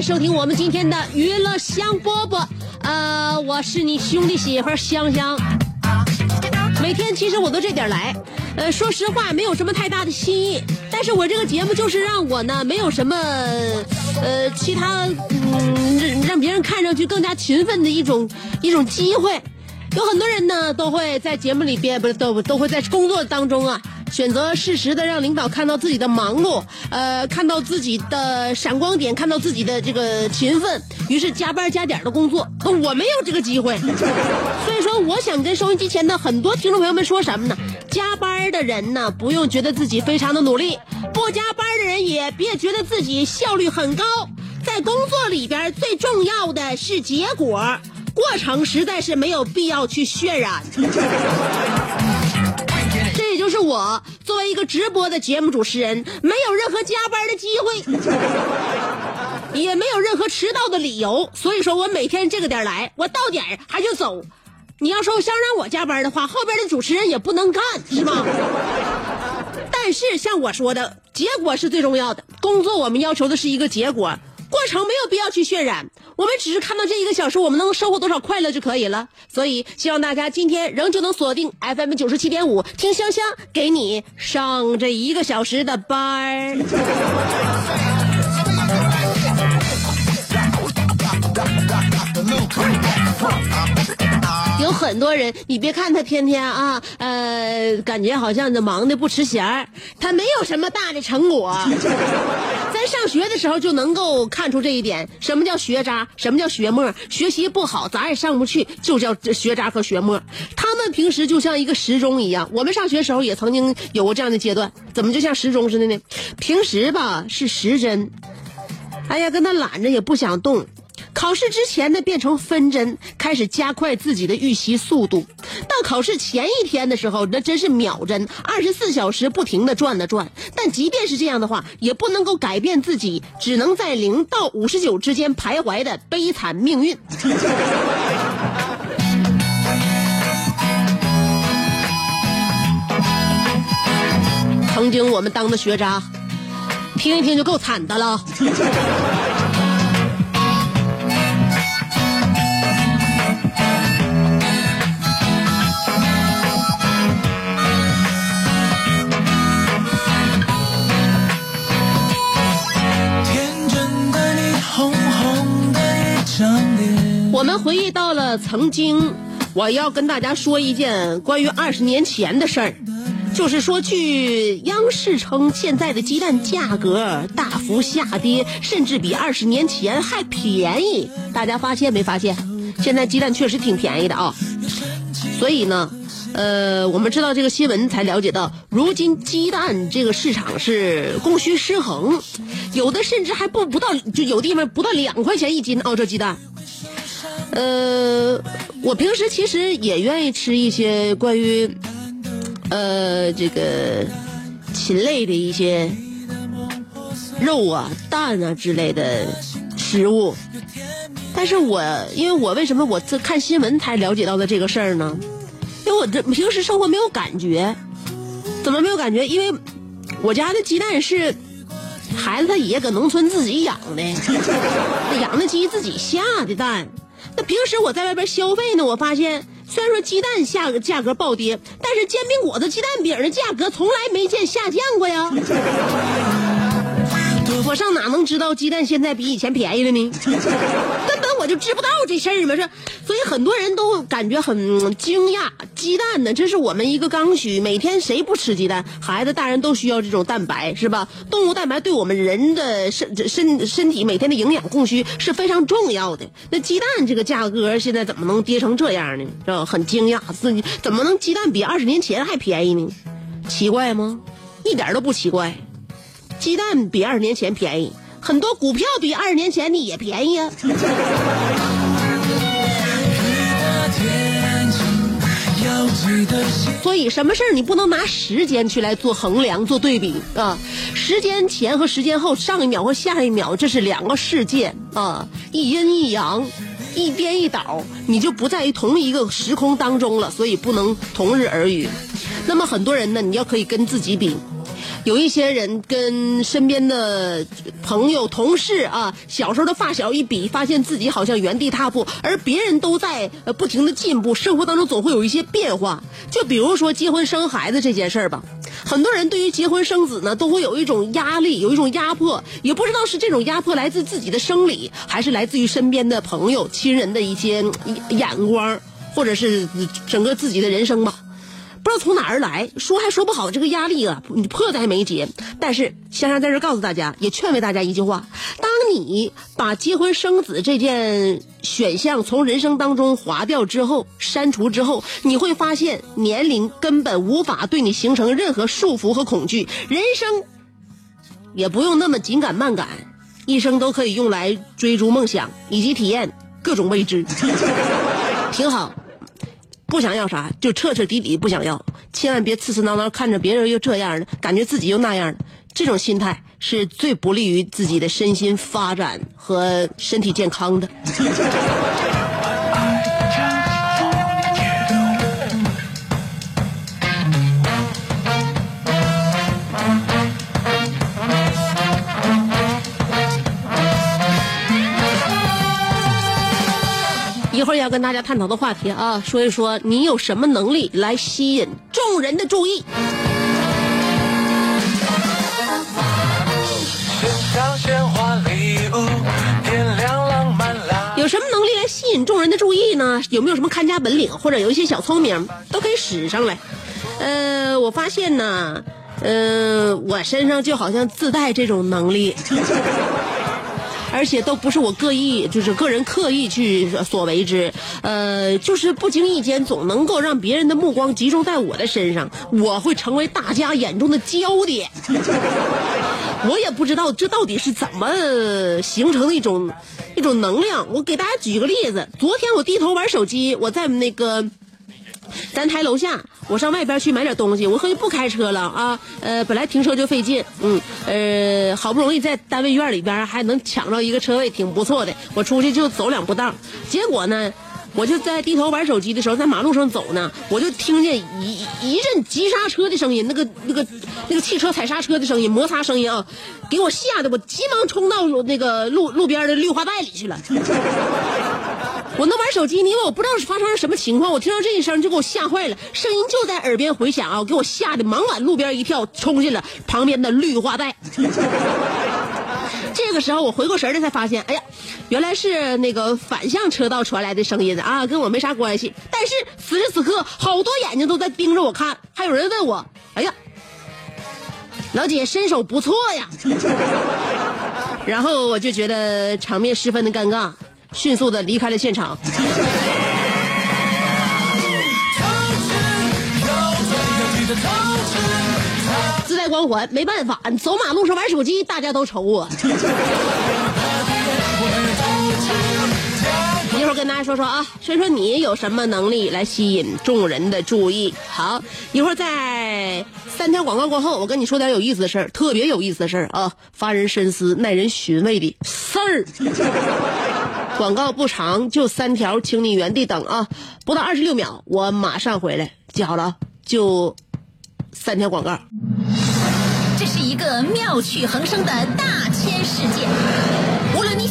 收听我们今天的娱乐香饽饽。呃，我是你兄弟媳妇香香。每天其实我都这点来，呃，说实话没有什么太大的新意，但是我这个节目就是让我呢没有什么，呃，其他嗯让让别人看上去更加勤奋的一种一种机会。有很多人呢都会在节目里边不是都都会在工作当中啊，选择适时的让领导看到自己的忙碌，呃，看到自己的闪光点，看到自己的这个勤奋，于是加班加点的工作。我没有这个机会，所以说我想跟收音机前的很多听众朋友们说什么呢？加班的人呢，不用觉得自己非常的努力；不加班的人也别觉得自己效率很高。在工作里边，最重要的是结果。过程实在是没有必要去渲染。是我作为一个直播的节目主持人，没有任何加班的机会，也没有任何迟到的理由。所以说我每天这个点来，我到点儿还就走。你要说想让我加班的话，后边的主持人也不能干，是吗？但是像我说的，结果是最重要的。工作我们要求的是一个结果，程没有必要去渲染。我们只是看到这一个小时，我们能收获多少快乐就可以了。所以希望大家今天仍旧能锁定 FM 九十七点五，听香香给你上这一个小时的班儿。有很多人，你别看他天天啊，呃，感觉好像这忙的不吃闲儿，他没有什么大的成果。咱上学的时候就能够看出这一点，什么叫学渣，什么叫学沫，学习不好咱也上不去，就叫学渣和学沫。他们平时就像一个时钟一样，我们上学时候也曾经有过这样的阶段，怎么就像时钟似的呢？平时吧是时针，哎呀，跟他懒着也不想动。考试之前呢，变成分针，开始加快自己的预习速度。到考试前一天的时候，那真是秒针，二十四小时不停的转的转。但即便是这样的话，也不能够改变自己只能在零到五十九之间徘徊的悲惨命运。曾经我们当的学渣，听一听就够惨的了。我们回忆到了曾经，我要跟大家说一件关于二十年前的事儿，就是说，据央视称，现在的鸡蛋价格大幅下跌，甚至比二十年前还便宜。大家发现没发现？现在鸡蛋确实挺便宜的啊。所以呢，呃，我们知道这个新闻才了解到，如今鸡蛋这个市场是供需失衡，有的甚至还不不到，就有地方不到两块钱一斤澳洲鸡蛋。呃，我平时其实也愿意吃一些关于，呃，这个禽类的一些肉啊、蛋啊之类的食物。但是我因为我为什么我这看新闻才了解到的这个事儿呢？因为我这平时生活没有感觉，怎么没有感觉？因为我家的鸡蛋是孩子他爷搁农村自己养的，养的鸡自己下的蛋。那平时我在外边消费呢，我发现虽然说鸡蛋价价格暴跌，但是煎饼果子、鸡蛋饼的价格从来没见下降过呀。我上哪能知道鸡蛋现在比以前便宜了呢？就知不道这事儿嘛，这所以很多人都感觉很惊讶。鸡蛋呢，这是我们一个刚需，每天谁不吃鸡蛋？孩子、大人都需要这种蛋白，是吧？动物蛋白对我们人的身身身体每天的营养供需是非常重要的。那鸡蛋这个价格现在怎么能跌成这样呢？是吧？很惊讶，自己怎么能鸡蛋比二十年前还便宜呢？奇怪吗？一点都不奇怪。鸡蛋比二十年前便宜，很多股票比二十年前的也便宜啊。所以什么事儿你不能拿时间去来做衡量、做对比啊？时间前和时间后，上一秒和下一秒，这是两个世界啊，一阴一阳，一颠一倒，你就不在于同一个时空当中了，所以不能同日而语。那么很多人呢，你要可以跟自己比。有一些人跟身边的朋友、同事啊，小时候的发小一比，发现自己好像原地踏步，而别人都在呃不停的进步，生活当中总会有一些变化。就比如说结婚生孩子这件事儿吧，很多人对于结婚生子呢，都会有一种压力，有一种压迫，也不知道是这种压迫来自自己的生理，还是来自于身边的朋友、亲人的一些眼光，或者是整个自己的人生吧。不知道从哪儿来，说还说不好，这个压力啊，你迫在眉睫。但是香香在这告诉大家，也劝慰大家一句话：当你把结婚生子这件选项从人生当中划掉之后，删除之后，你会发现年龄根本无法对你形成任何束缚和恐惧，人生也不用那么紧赶慢赶，一生都可以用来追逐梦想以及体验各种未知，挺好。不想要啥，就彻彻底底不想要，千万别刺刺挠挠，看着别人又这样了，感觉自己又那样了，这种心态是最不利于自己的身心发展和身体健康的。一会儿要跟大家探讨的话题啊，说一说你有什么能力来吸引众人的注意？有什么能力来吸引众人的注意呢？有没有什么看家本领，或者有一些小聪明，都可以使上来。呃，我发现呢，呃，我身上就好像自带这种能力。而且都不是我刻意，就是个人刻意去所为之，呃，就是不经意间总能够让别人的目光集中在我的身上，我会成为大家眼中的焦点。我也不知道这到底是怎么形成的一种一种能量。我给大家举个例子，昨天我低头玩手机，我在那个。咱台楼下，我上外边去买点东西，我合计不开车了啊。呃，本来停车就费劲，嗯，呃，好不容易在单位院里边还能抢着一个车位，挺不错的。我出去就走两步道，结果呢，我就在低头玩手机的时候，在马路上走呢，我就听见一一阵急刹车的声音，那个那个那个汽车踩刹车的声音，摩擦声音啊，给我吓得我急忙冲到那个路路边的绿化带里去了。我那玩手机，因为我不知道是发生了什么情况，我听到这一声就给我吓坏了，声音就在耳边回响啊，给我吓得忙往路边一跳，冲进了旁边的绿化带。这个时候我回过神来才发现，哎呀，原来是那个反向车道传来的声音啊，跟我没啥关系。但是此时此刻，好多眼睛都在盯着我看，还有人问我，哎呀，老姐身手不错呀。然后我就觉得场面十分的尴尬。迅速的离开了现场。自带光环，没办法，走马路上玩手机，大家都瞅我。一会儿跟大家说说啊，说说你有什么能力来吸引众人的注意。好，一会儿在三条广告过后，我跟你说点有意思的事儿，特别有意思的事儿啊，发人深思、耐人寻味的事儿。广告不长，就三条，请你原地等啊！不到二十六秒，我马上回来。记好了，就三条广告。这是一个妙趣横生的大千世界，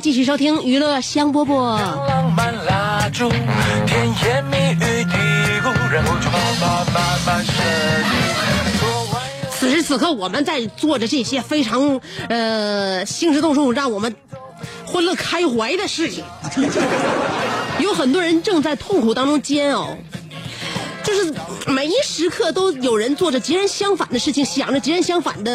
继续收听娱乐香饽饽。此时此刻，我们在做着这些非常呃兴师动众、让我们欢乐开怀的事情。有很多人正在痛苦当中煎熬，每一时刻都有人做着截然相反的事情，想着截然相反的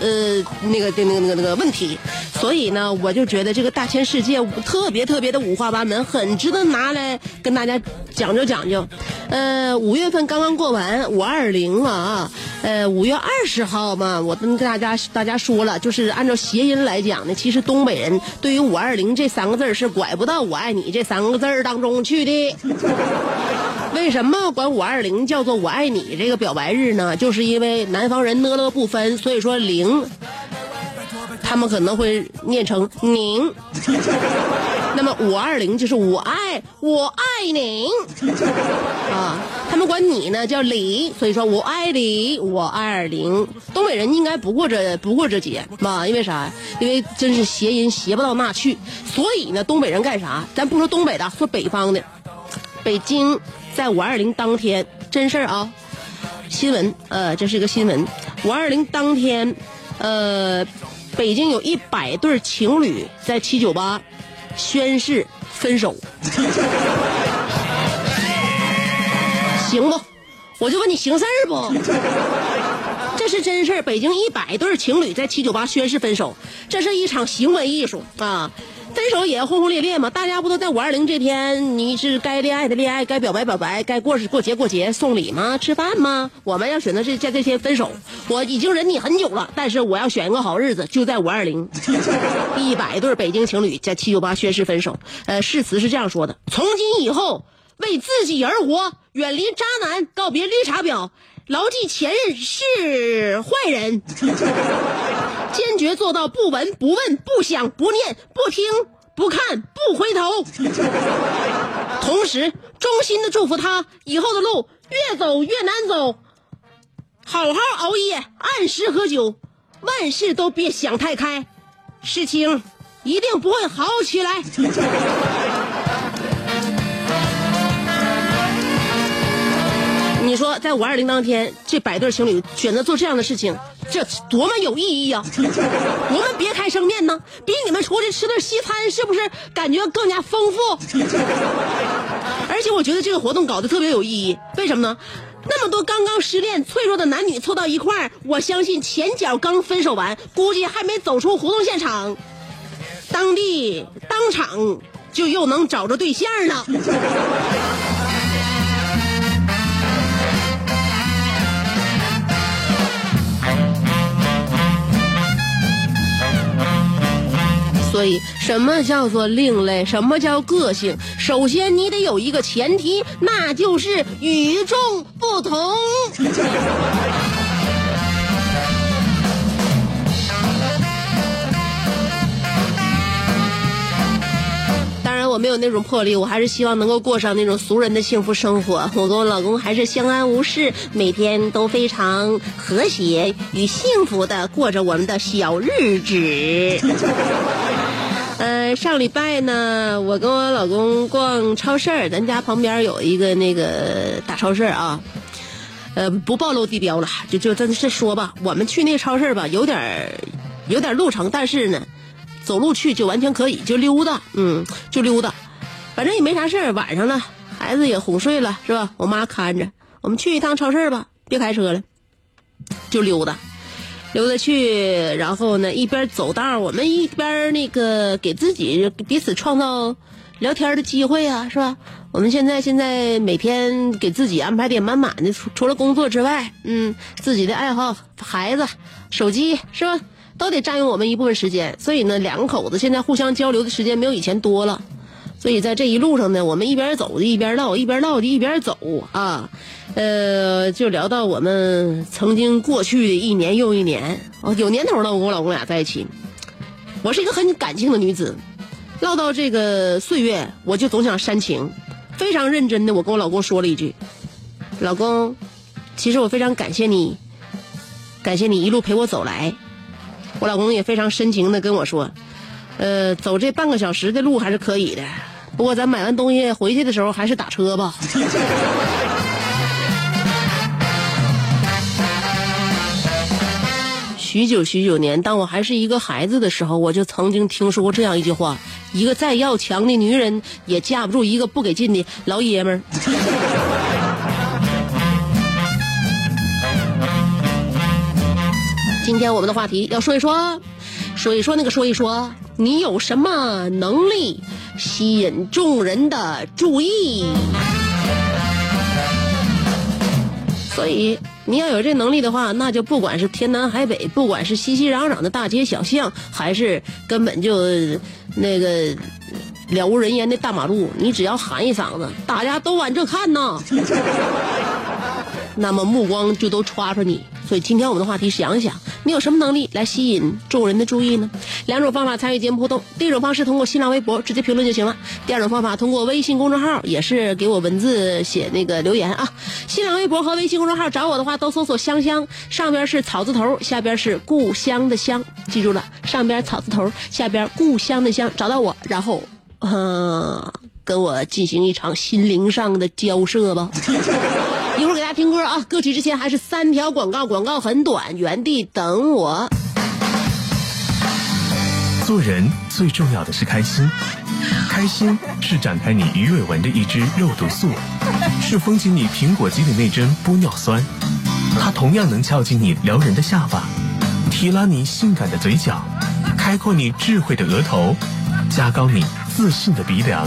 呃那个那个那个那个问题。所以呢，我就觉得这个大千世界特别特别的五花八门，很值得拿来跟大家讲究讲究。呃，五月份刚刚过完五二零啊，呃，五月二十号嘛，我跟大家大家说了，就是按照谐音来讲呢，其实东北人对于五二零这三个字是拐不到“我爱你”这三个字当中去的。为什么管五二零叫做“我爱你”这个表白日呢？就是因为南方人呢了不分，所以说零，他们可能会念成宁。那么五二零就是我爱我爱你啊，他们管你呢叫李，所以说我爱你，我二零。东北人应该不过这不过这节嘛，因为啥？因为真是谐音谐不到那去，所以呢，东北人干啥？咱不说东北的，说北方的，北京在五二零当天，真事儿啊，新闻，呃，这是一个新闻。五二零当天，呃，北京有一百对情侣在七九八宣誓分手，行不？我就问你行事儿不？这是真事儿。北京一百对情侣在七九八宣誓分手，这是一场行为艺术啊！分手也要轰轰烈烈嘛，大家不都在五二零这天，你是该恋爱的恋爱，该表白表白，该过是过节过节，送礼吗？吃饭吗？我们要选择是这这天分手。我已经忍你很久了，但是我要选一个好日子，就在五二零。一百对北京情侣在七九八宣誓分手。呃，誓词是这样说的：从今以后，为自己而活，远离渣男，告别绿茶婊，牢记前任是坏人。坚决做到不闻不问不想不念不听不看不回头，同时衷心的祝福他以后的路越走越难走，好好熬夜，按时喝酒，万事都别想太开，事情一定不会好起来。你说，在五二零当天，这百对情侣选择做这样的事情，这多么有意义啊！我们别开生面呢，比你们出去吃顿西餐是不是感觉更加丰富？而且我觉得这个活动搞得特别有意义，为什么呢？那么多刚刚失恋、脆弱的男女凑到一块儿，我相信前脚刚分手完，估计还没走出活动现场，当地当场就又能找着对象了。所以，什么叫做另类？什么叫个性？首先，你得有一个前提，那就是与众不同。当然，我没有那种魄力，我还是希望能够过上那种俗人的幸福生活。我跟我老公还是相安无事，每天都非常和谐与幸福的过着我们的小日子。上礼拜呢，我跟我老公逛超市儿，咱家旁边有一个那个大超市啊。呃，不暴露地标了，就就这这说吧，我们去那超市吧，有点有点路程，但是呢，走路去就完全可以，就溜达，嗯，就溜达，反正也没啥事儿。晚上了，孩子也哄睡了，是吧？我妈看着，我们去一趟超市吧，别开车了，就溜达。溜达去，然后呢，一边走道，我们一边那个给自己彼此创造聊天的机会啊，是吧？我们现在现在每天给自己安排的满满的，除除了工作之外，嗯，自己的爱好、孩子、手机，是吧？都得占用我们一部分时间。所以呢，两口子现在互相交流的时间没有以前多了。所以在这一路上呢，我们一边走就一边唠，一边唠就一边走啊，呃，就聊到我们曾经过去的一年又一年，哦，有年头了，我跟我老公俩在一起。我是一个很感性的女子，唠到这个岁月，我就总想煽情，非常认真的，我跟我老公说了一句：“老公，其实我非常感谢你，感谢你一路陪我走来。”我老公也非常深情的跟我说：“呃，走这半个小时的路还是可以的。”不过咱买完东西回去的时候还是打车吧。许久许久年，当我还是一个孩子的时候，我就曾经听说过这样一句话：一个再要强的女人，也架不住一个不给劲的老爷们儿。今天我们的话题要说一说，说一说那个说一说，你有什么能力吸引众人的注意？所以你要有这能力的话，那就不管是天南海北，不管是熙熙攘攘的大街小巷，还是根本就那个了无人烟的大马路，你只要喊一嗓子，大家都往这看呐，那么目光就都歘着你。所以今天我们的话题是，想一想，你有什么能力来吸引众人的注意呢？两种方法参与节目互动，第一种方式通过新浪微博直接评论就行了；第二种方法通过微信公众号，也是给我文字写那个留言啊。新浪微博和微信公众号找我的话，都搜索“香香”，上边是草字头，下边是故乡的乡，记住了，上边草字头，下边故乡的乡，找到我，然后，嗯，跟我进行一场心灵上的交涉吧。一会儿给大家听歌啊！歌曲之前还是三条广告，广告很短，原地等我。做人最重要的是开心，开心是展开你鱼尾纹的一支肉毒素，是封紧你苹果肌的那针玻尿酸，它同样能翘起你撩人的下巴，提拉你性感的嘴角，开阔你智慧的额头，加高你自信的鼻梁。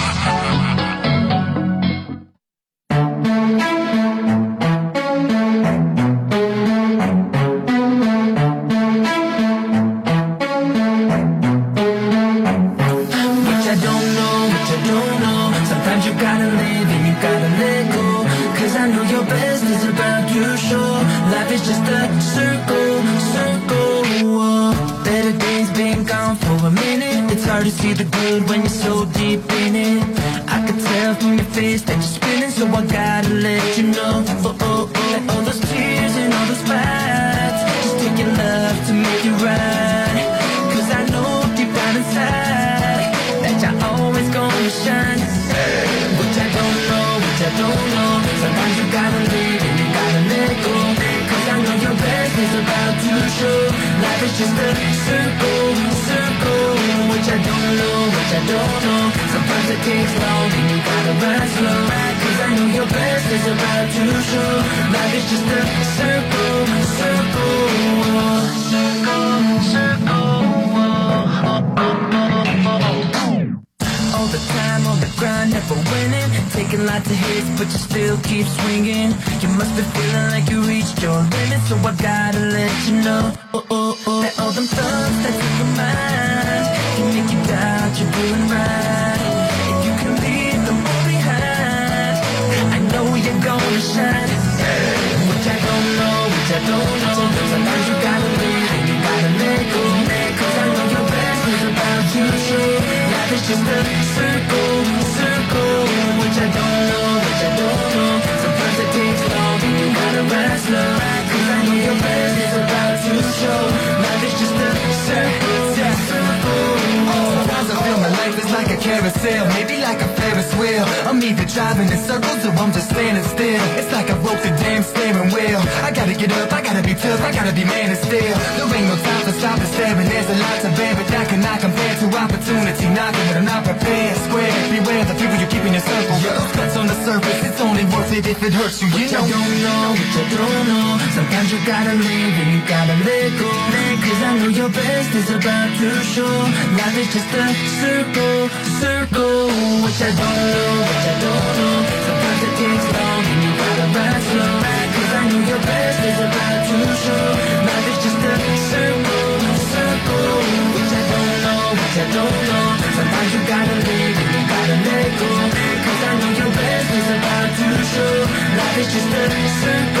Hard to see the good when you're so deep in it. I can tell from your face that you're spinning, so I gotta let you know. Oh, oh, oh. All those tears and all those fights. Just take your love to make it right. Cause I know deep down inside that you're always gonna shine. Which I don't know, which I don't know. Sometimes you gotta leave and you gotta let go. Cause I know your best is about to show. Life is just a circle. Takes long and you gotta run slow. Cause I know your best is about to show. Life is just a circle, circle. Circle, circle. All the time on the grind, never winning. Taking lots of hits, but you still keep swinging. You must be feeling like you reached your limit, so I gotta let you know. Oh, oh, oh. That all them thoughts that in your mind can make you doubt vision. Which I don't know, which I don't know. Sometimes you gotta leave and you gotta let go. Cause I know your best is about you too. Life is just a circle, circle. Which I don't know, which I don't know. Sometimes it takes long and you gotta rest love. Cause I know your best is about to show. Life is just a circle, circle. Oh, Sometimes I feel my life is like a carousel. Maybe I'm either driving in circles or I'm just standing still. It's like I broke the damn steering wheel. I gotta get up, I gotta be tough, I gotta be man of steel. There ain't no time to stop and staring. There's a lot to bear, but that cannot compare to opportunity knocking, but I'm not prepared. Square, beware the people you keep in your circle. Yeah, those cuts on the surface, it's only worth it if it hurts you. You know. don't know, which I don't know. Sometimes you gotta live and you gotta let go. Cause I know your best is about to show. Life is just a circle, circle. Which I don't know, I don't know. Sometimes it takes long and you gotta ride I know your best is about to show. Life is just a circle, circle. I don't know, I don't know. Sometimes you gotta live you gotta let. Cause I know your best is about to show. Life is just a circle.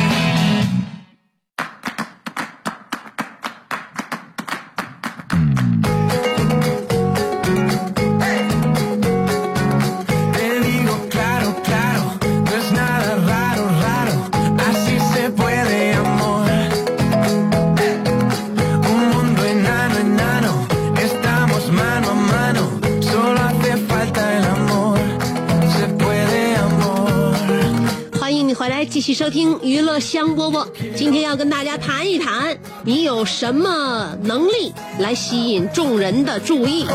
收听娱乐香饽饽。今天要跟大家谈一谈，你有什么能力来吸引众人的注意？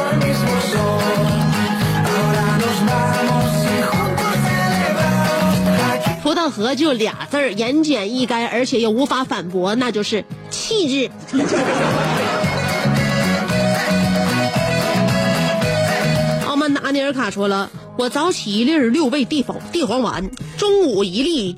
葡萄核就俩字儿，言简意赅，而且又无法反驳，那就是气质。澳门达尼尔卡说了，我早起一粒六味地黄地黄丸，中午一粒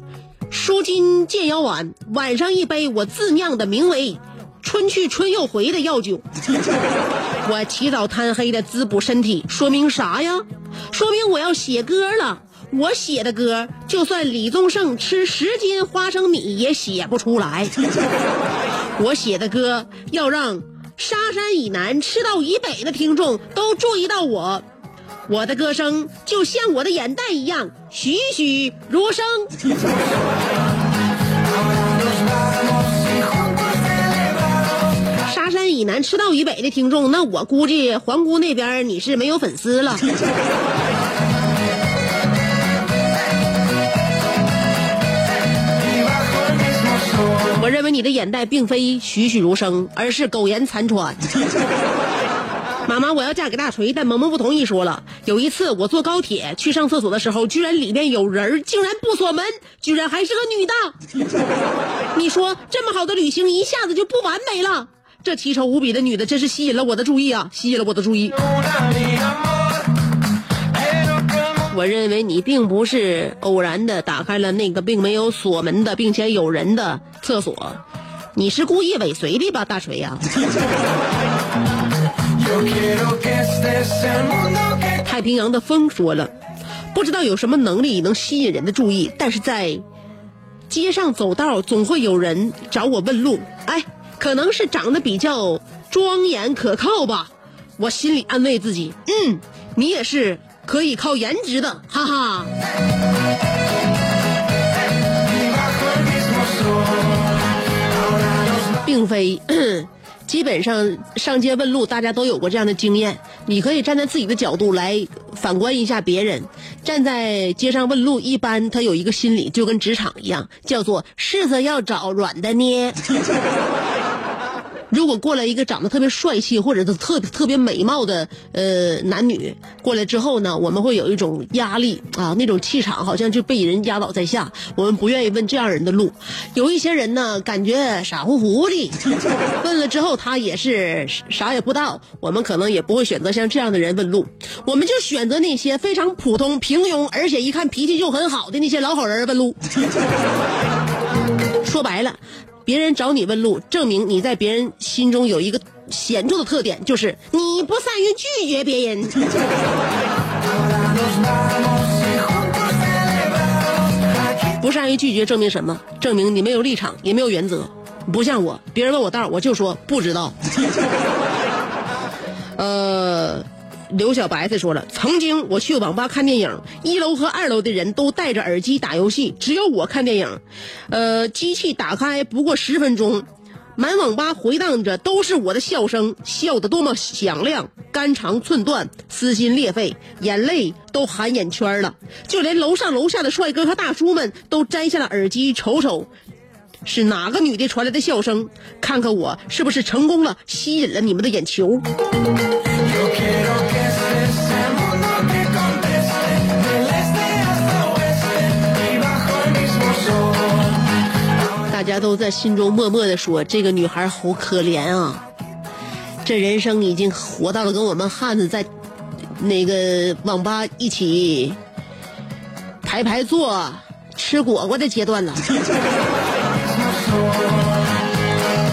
舒筋健腰丸，晚上一杯我自酿的名为“春去春又回”的药酒。我起早贪黑的滋补身体，说明啥呀？说明我要写歌了。我写的歌，就算李宗盛吃十斤花生米也写不出来。我写的歌要让沙山以南、赤道以北的听众都注意到我。我的歌声就像我的眼袋一样，栩栩如生。沙山以南、赤道以北的听众，那我估计皇姑那边你是没有粉丝了。我认为你的眼袋并非栩栩如生，而是苟延残喘。妈妈，我要嫁给大锤，但萌萌不同意，说了，有一次我坐高铁去上厕所的时候，居然里面有人，竟然不锁门，居然还是个女的。你说这么好的旅行一下子就不完美了？这奇丑无比的女的真是吸引了我的注意啊，吸引了我的注意。我认为你并不是偶然的打开了那个并没有锁门的，并且有人的厕所，你是故意尾随的吧，大锤呀、太平洋的风说了，不知道有什么能力能吸引人的注意，但是在街上走道总会有人找我问路。哎，可能是长得比较庄严可靠吧。我心里安慰自己，嗯，你也是可以靠颜值的，哈哈。并非，基本上上街问路，大家都有过这样的经验。你可以站在自己的角度来反观一下别人。站在街上问路，一般他有一个心理，就跟职场一样，叫做柿子要找软的捏。如果过来一个长得特别帅气或者是特特别美貌的呃男女过来之后呢，我们会有一种压力啊，那种气场好像就被人压倒在下，我们不愿意问这样人的路。有一些人呢，感觉傻乎乎的，问了之后他也是啥也不知道，我们可能也不会选择像这样的人问路，我们就选择那些非常普通、平庸，而且一看脾气就很好的那些老好人问路。说白了。别人找你问路，证明你在别人心中有一个显著的特点，就是你不善于拒绝别人。不善于拒绝证明什么？证明你没有立场，也没有原则。不像我，别人问我道儿，我就说不知道。呃。刘小白子说了，曾经我去网吧看电影，一楼和二楼的人都戴着耳机打游戏，只有我看电影。呃，机器打开不过十分钟，满网吧回荡着都是我的笑声，笑得多么响亮，肝肠寸断，撕心裂肺，眼泪都含眼圈了。就连楼上楼下的帅哥和大叔们都摘下了耳机瞅瞅，是哪个女的传来的笑声？看看我是不是成功了，吸引了你们的眼球。大家都在心中默默的说：“这个女孩好可怜啊！这人生已经活到了跟我们汉子在那个网吧一起排排坐、吃果果的阶段了。”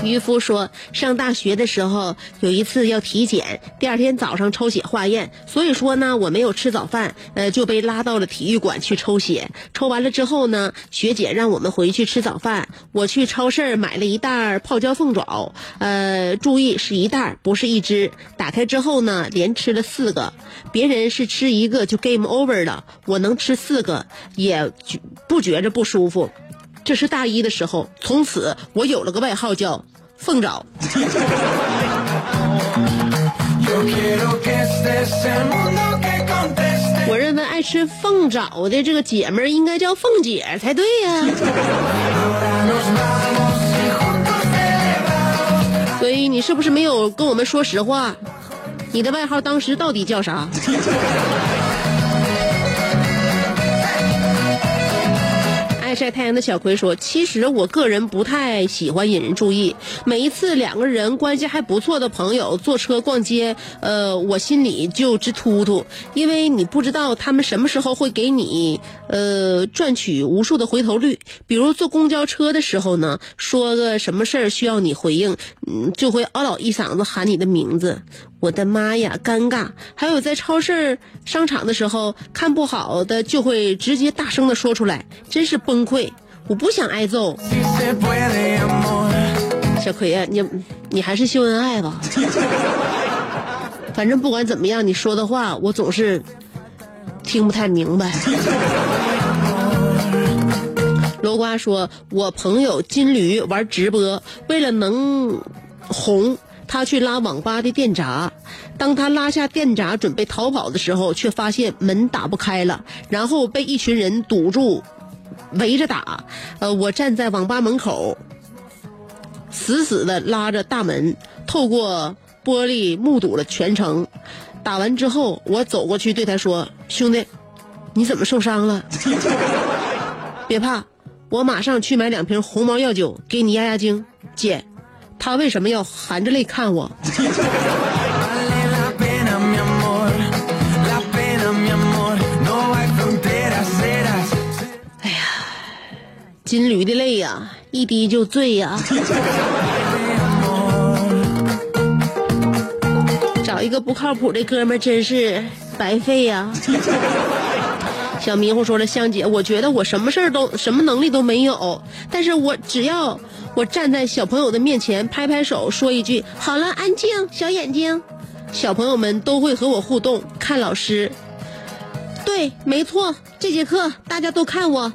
渔夫说，上大学的时候有一次要体检，第二天早上抽血化验，所以说呢我没有吃早饭，呃就被拉到了体育馆去抽血。抽完了之后呢，学姐让我们回去吃早饭。我去超市买了一袋泡椒凤爪，呃，注意是一袋，不是一只。打开之后呢，连吃了四个，别人是吃一个就 game over 了，我能吃四个，也不觉着不舒服。这是大一的时候，从此我有了个外号叫。凤爪。我认为爱吃凤爪的这个姐们儿应该叫凤姐才对呀。所以你是不是没有跟我们说实话？你的外号当时到底叫啥？晒太阳的小葵说：“其实我个人不太喜欢引人注意。每一次两个人关系还不错的朋友坐车逛街，呃，我心里就直突突，因为你不知道他们什么时候会给你呃赚取无数的回头率。比如坐公交车的时候呢，说个什么事儿需要你回应，嗯，就会嗷嗷一嗓子喊你的名字。我的妈呀，尴尬！还有在超市、商场的时候，看不好的就会直接大声的说出来，真是崩溃。我不想挨揍。小葵呀，你你还是秀恩爱吧。反正不管怎么样，你说的话我总是听不太明白。罗瓜说：“我朋友金驴玩直播，为了能红。”他去拉网吧的电闸，当他拉下电闸准备逃跑的时候，却发现门打不开了，然后被一群人堵住，围着打。呃，我站在网吧门口，死死的拉着大门，透过玻璃目睹了全程。打完之后，我走过去对他说：“兄弟，你怎么受伤了？别怕，我马上去买两瓶红毛药酒给你压压惊。”姐，他为什么要含着泪看我？哎呀，金驴的泪呀，一滴就醉呀！找一个不靠谱的哥们儿，真是白费呀！小迷糊说了，香姐，我觉得我什么事儿都什么能力都没有，但是我只要我站在小朋友的面前拍拍手，说一句“好了，安静，小眼睛”，小朋友们都会和我互动，看老师。对，没错，这节课大家都看我。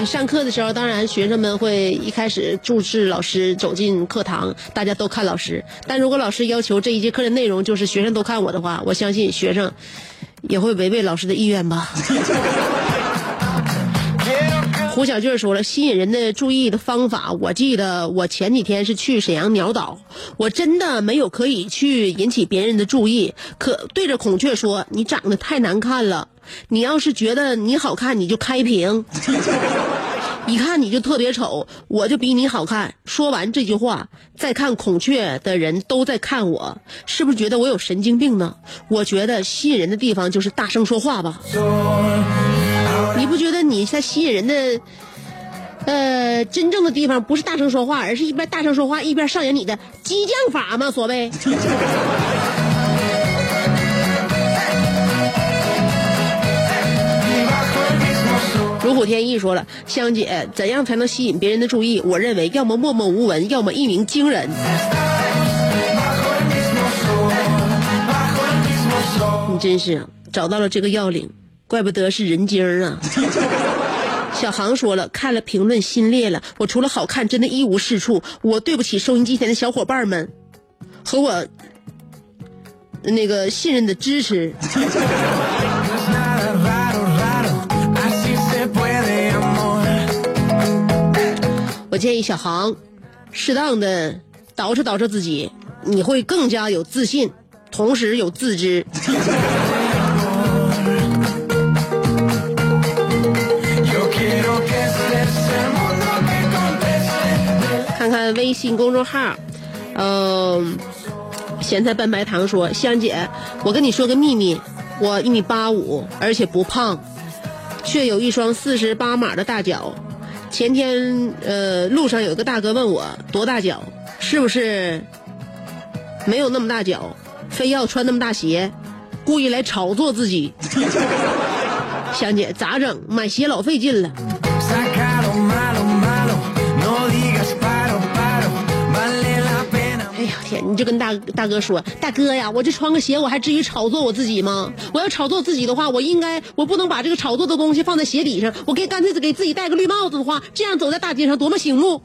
你上课的时候，当然学生们会一开始注视老师，走进课堂，大家都看老师。但如果老师要求这一节课的内容就是学生都看我的话，我相信学生也会违背老师的意愿吧。胡小俊说了，吸引人的注意的方法，我记得我前几天是去沈阳鸟岛，我真的没有可以去引起别人的注意，可对着孔雀说：“你长得太难看了，你要是觉得你好看，你就开屏。”一看你就特别丑，我就比你好看。说完这句话，再看孔雀的人都在看我，是不是觉得我有神经病呢？我觉得吸引人的地方就是大声说话吧。你不觉得你在吸引人的，呃，真正的地方不是大声说话，而是一边大声说话一边上演你的激将法吗？所谓。如虎添翼说了，香姐，怎样才能吸引别人的注意？我认为，要么默默无闻，要么一鸣惊人。你真是找到了这个要领，怪不得是人精儿啊！小航说了，看了评论心裂了，我除了好看，真的一无是处。我对不起收音机前的小伙伴们，和我那个信任的支持。我建议小航适当的捯饬捯饬自己，你会更加有自信，同时有自知。看看微信公众号，嗯、咸菜拌白糖说，香姐，我跟你说个秘密，我一米八五，而且不胖，却有一双四十八码的大脚。前天，呃，路上有个大哥问我多大脚，是不是没有那么大脚，非要穿那么大鞋，故意来炒作自己。香姐咋整？买鞋老费劲了。你就跟大大哥说，大哥呀，我就穿个鞋，我还至于炒作我自己吗？我要炒作自己的话，我应该，我不能把这个炒作的东西放在鞋底上，我给干脆给自己戴个绿帽子的话，这样走在大街上多么醒目。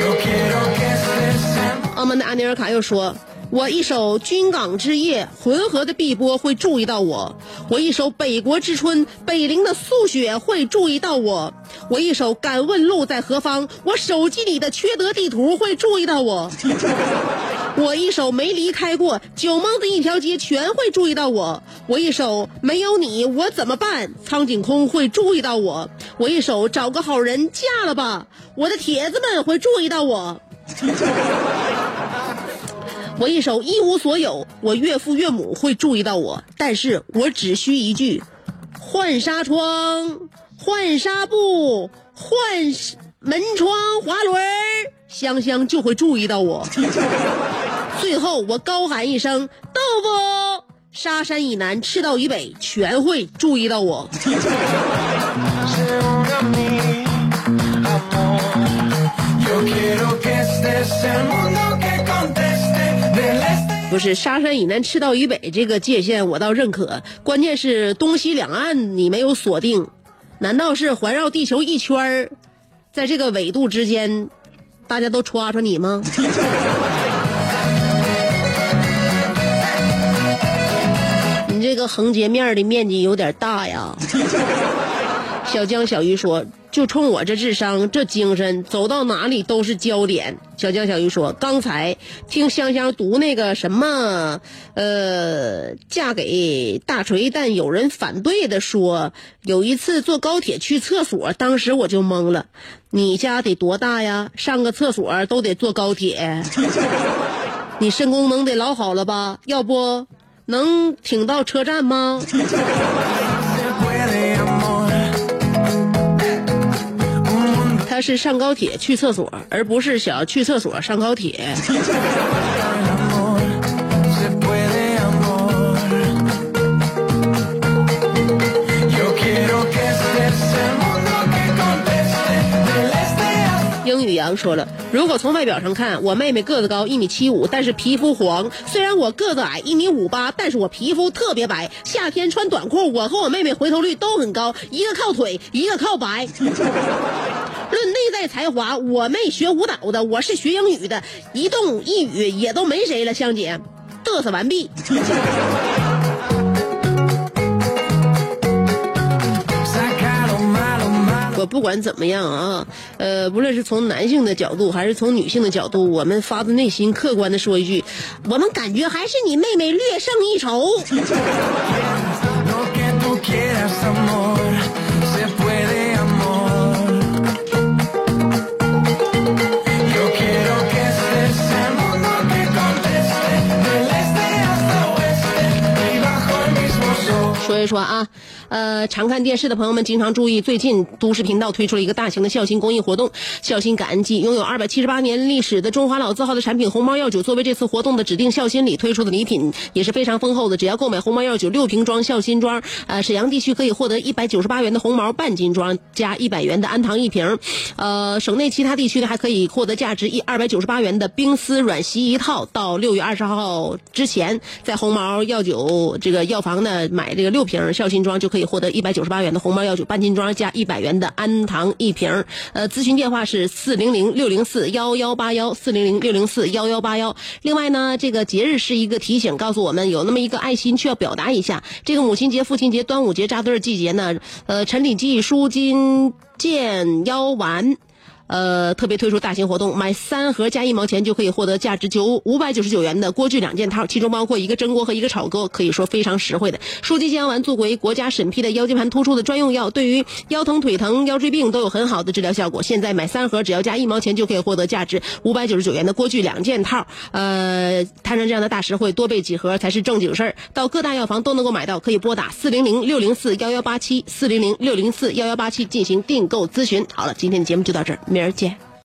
Yo quiero que estés el 澳门的安尼尔卡又说。我一首《军港之夜》，浑河的碧波会注意到我；我一首《北国之春》，北陵的素雪会注意到我；我一首《敢问路在何方》，我手机里的缺德地图会注意到我；我一首没离开过酒蒙子一条街，全会注意到我；我一首没有你我怎么办，苍井空会注意到我；我一首找个好人嫁了吧，我的铁子们会注意到我。我一首一无所有，我岳父岳母会注意到我，但是我只需一句“换纱窗，换纱布，换门窗滑轮”，香香就会注意到我。最后我高喊一声“豆腐”，沙山以南，赤道以北，全会注意到我。是沙山以南，赤道以北这个界限我倒认可，关键是东西两岸你没有锁定，难道是环绕地球一圈儿，在这个纬度之间，大家都戳戳你吗？你这个横截面的面积有点大呀。小江小鱼说：“就冲我这智商，这精神，走到哪里都是焦点。”小江小鱼说：“刚才听香香读那个什么，呃，嫁给大锤，但有人反对的说，有一次坐高铁去厕所，当时我就懵了。你家得多大呀？上个厕所都得坐高铁，你肾功能得老好了吧？要不能挺到车站吗？”是上高铁去厕所，而不是想去厕所上高铁。英语杨说了，如果从外表上看，我妹妹个子高一米七五，但是皮肤黄；虽然我个子矮一米五八，但是我皮肤特别白。夏天穿短裤，我和我妹妹回头率都很高，一个靠腿，一个靠白。论内在才华，我妹学舞蹈的，我是学英语的，一动一语也都没谁了。香姐，嘚瑟完毕。我不管怎么样啊，呃，无论是从男性的角度还是从女性的角度，我们发自内心客观的说一句，我们感觉还是你妹妹略胜一筹。别说啊，呃，常看电视的朋友们经常注意，最近都市频道推出了一个大型的孝心公益活动——孝心感恩季。拥有二百七十八年历史的中华老字号的产品红毛药酒，作为这次活动的指定孝心礼推出的礼品，也是非常丰厚的。只要购买红毛药酒六瓶装孝心装，呃，沈阳地区可以获得一百九十八元的红毛半斤装，加一百元的安糖一瓶。呃，省内其他地区呢还可以获得价值一二百九十八元的冰丝软席一套。到六月二十号之前，在红毛药酒这个药房呢买这个六瓶孝心装，就可以获得一百九十八元的红包药酒半斤装，加一百元的氨糖一瓶。呃，咨询电话是四零零六零四幺幺八幺四零零六零四幺幺八幺。另外呢，这个节日是一个提醒，告诉我们有那么一个爱心需要表达一下。这个母亲节、父亲节、端午节扎堆儿季节呢，呃，陈李济舒筋健腰丸。呃，特别推出大型活动，买三盒加一毛钱就可以获得价值九五百九十九元的锅具两件套，其中包括一个蒸锅和一个炒锅，可以说非常实惠的。舒筋健腰丸作为国家审批的腰间盘突出的专用药，对于腰疼、腿疼、腰椎病都有很好的治疗效果。现在买三盒只要加一毛钱就可以获得价值五百九十九元的锅具两件套。呃，摊上这样的大实惠，多备几盒才是正经事儿。到各大药房都能够买到，可以拨打四零零六零四幺幺八七四零零六零四幺幺八七进行订购咨询。好了，今天的节目就到这儿，明儿见。